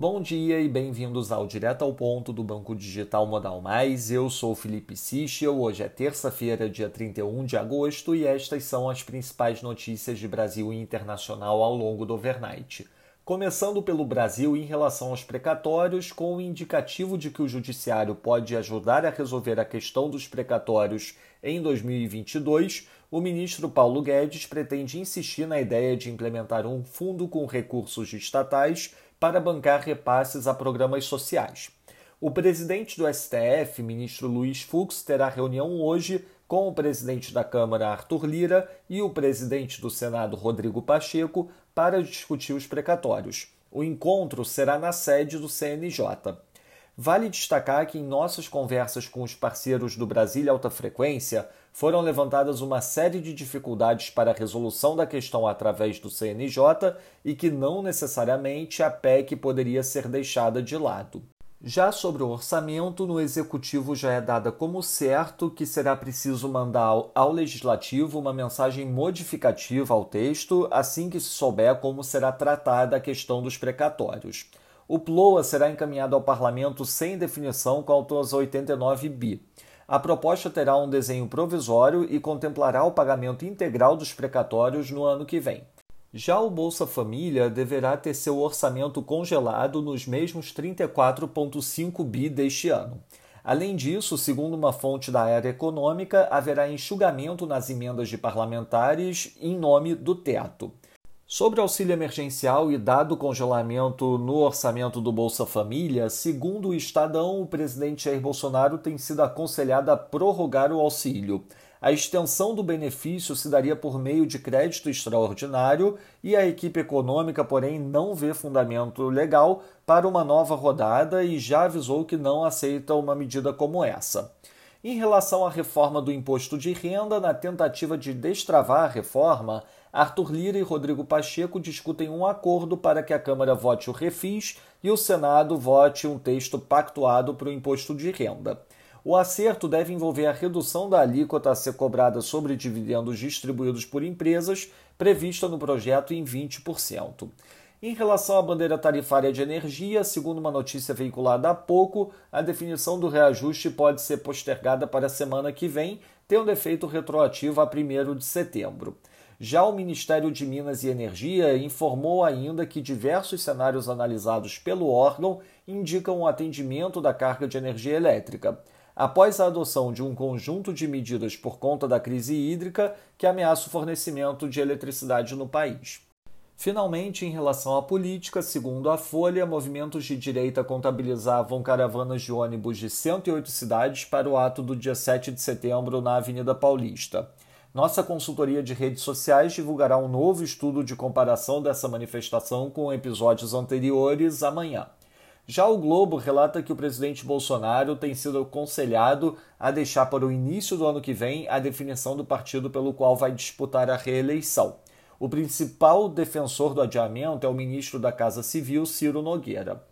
Bom dia e bem-vindos ao Direto ao Ponto do Banco Digital Modal Mais. Eu sou Felipe Sichel. Hoje é terça-feira, dia 31 de agosto, e estas são as principais notícias de Brasil e internacional ao longo do overnight. Começando pelo Brasil em relação aos precatórios, com o indicativo de que o Judiciário pode ajudar a resolver a questão dos precatórios em 2022, o ministro Paulo Guedes pretende insistir na ideia de implementar um fundo com recursos estatais para bancar repasses a programas sociais. O presidente do STF, ministro Luiz Fux, terá reunião hoje com o presidente da Câmara, Arthur Lira, e o presidente do Senado, Rodrigo Pacheco, para discutir os precatórios. O encontro será na sede do CNJ. Vale destacar que em nossas conversas com os parceiros do Brasília Alta Frequência foram levantadas uma série de dificuldades para a resolução da questão através do CNJ e que não necessariamente a PEC poderia ser deixada de lado. Já sobre o orçamento, no Executivo já é dada como certo que será preciso mandar ao Legislativo uma mensagem modificativa ao texto assim que se souber como será tratada a questão dos precatórios. O PLOA será encaminhado ao Parlamento sem definição quanto aos 89 bi. A proposta terá um desenho provisório e contemplará o pagamento integral dos precatórios no ano que vem. Já o Bolsa Família deverá ter seu orçamento congelado nos mesmos 34,5 bi deste ano. Além disso, segundo uma fonte da área econômica, haverá enxugamento nas emendas de parlamentares em nome do teto. Sobre auxílio emergencial e dado congelamento no orçamento do Bolsa Família, segundo o Estadão, o presidente Jair Bolsonaro tem sido aconselhado a prorrogar o auxílio. A extensão do benefício se daria por meio de crédito extraordinário e a equipe econômica, porém, não vê fundamento legal para uma nova rodada e já avisou que não aceita uma medida como essa. Em relação à reforma do imposto de renda, na tentativa de destravar a reforma, Arthur Lira e Rodrigo Pacheco discutem um acordo para que a Câmara vote o refis e o Senado vote um texto pactuado para o imposto de renda. O acerto deve envolver a redução da alíquota a ser cobrada sobre dividendos distribuídos por empresas, prevista no projeto em 20%. Em relação à bandeira tarifária de energia, segundo uma notícia veiculada há pouco, a definição do reajuste pode ser postergada para a semana que vem, tendo efeito retroativo a 1 de setembro. Já o Ministério de Minas e Energia informou ainda que diversos cenários analisados pelo órgão indicam o atendimento da carga de energia elétrica, após a adoção de um conjunto de medidas por conta da crise hídrica que ameaça o fornecimento de eletricidade no país. Finalmente, em relação à política, segundo a Folha, movimentos de direita contabilizavam caravanas de ônibus de 108 cidades para o ato do dia 7 de setembro na Avenida Paulista. Nossa consultoria de redes sociais divulgará um novo estudo de comparação dessa manifestação com episódios anteriores amanhã. Já o Globo relata que o presidente Bolsonaro tem sido aconselhado a deixar para o início do ano que vem a definição do partido pelo qual vai disputar a reeleição. O principal defensor do adiamento é o ministro da Casa Civil, Ciro Nogueira.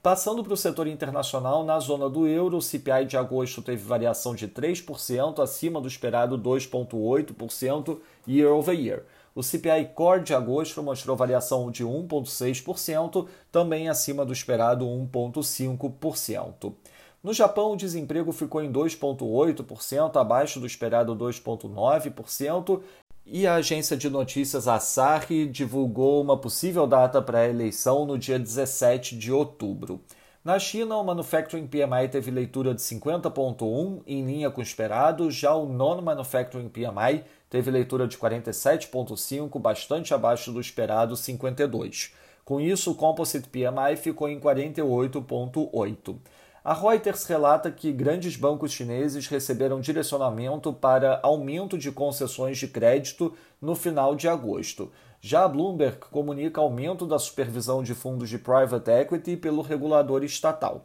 Passando para o setor internacional, na zona do euro, o CPI de agosto teve variação de 3%, acima do esperado 2,8% year over year. O CPI Core de agosto mostrou variação de 1,6%, também acima do esperado 1,5%. No Japão, o desemprego ficou em 2,8%, abaixo do esperado 2,9%, e a agência de notícias Asahi divulgou uma possível data para a eleição no dia 17 de outubro. Na China, o Manufacturing PMI teve leitura de 50,1, em linha com o esperado, já o Non-Manufacturing PMI teve leitura de 47,5, bastante abaixo do esperado 52. Com isso, o Composite PMI ficou em 48,8. A Reuters relata que grandes bancos chineses receberam direcionamento para aumento de concessões de crédito no final de agosto. Já a Bloomberg comunica aumento da supervisão de fundos de private equity pelo regulador estatal.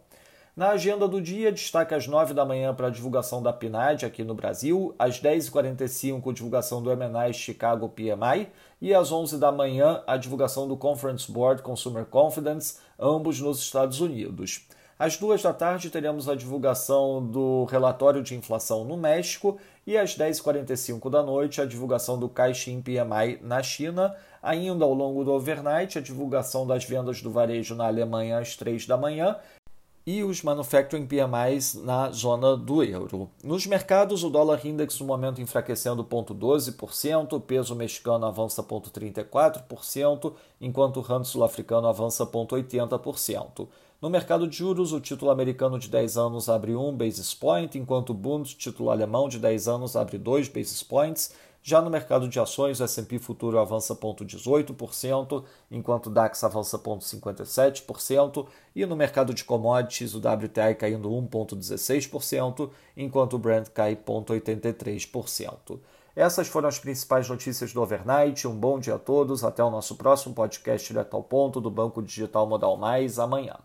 Na agenda do dia, destaque às 9 da manhã para a divulgação da PNAD aqui no Brasil, às 10h45 divulgação do MNI Chicago PMI e às 11 da manhã a divulgação do Conference Board Consumer Confidence, ambos nos Estados Unidos. Às duas da tarde teremos a divulgação do relatório de inflação no México e às 10h45 da noite a divulgação do Caixin PMI na China. Ainda ao longo do overnight, a divulgação das vendas do varejo na Alemanha às 3 da manhã e os manufacturing PMIs na zona do euro. Nos mercados, o dólar index no momento enfraquecendo 0,12%, o peso mexicano avança 0,34%, enquanto o rand sul-africano avança 0,80%. No mercado de juros, o título americano de 10 anos abre 1 basis point, enquanto o Bund, título alemão de 10 anos, abre 2 basis points. Já no mercado de ações, o S&P futuro avança 0,18%, enquanto o DAX avança 0,57%, e no mercado de commodities, o WTI caindo 1,16%, enquanto o Brent cai 0,83%. Essas foram as principais notícias do overnight. Um bom dia a todos. Até o nosso próximo podcast direto ao ponto do Banco Digital Modal Mais amanhã.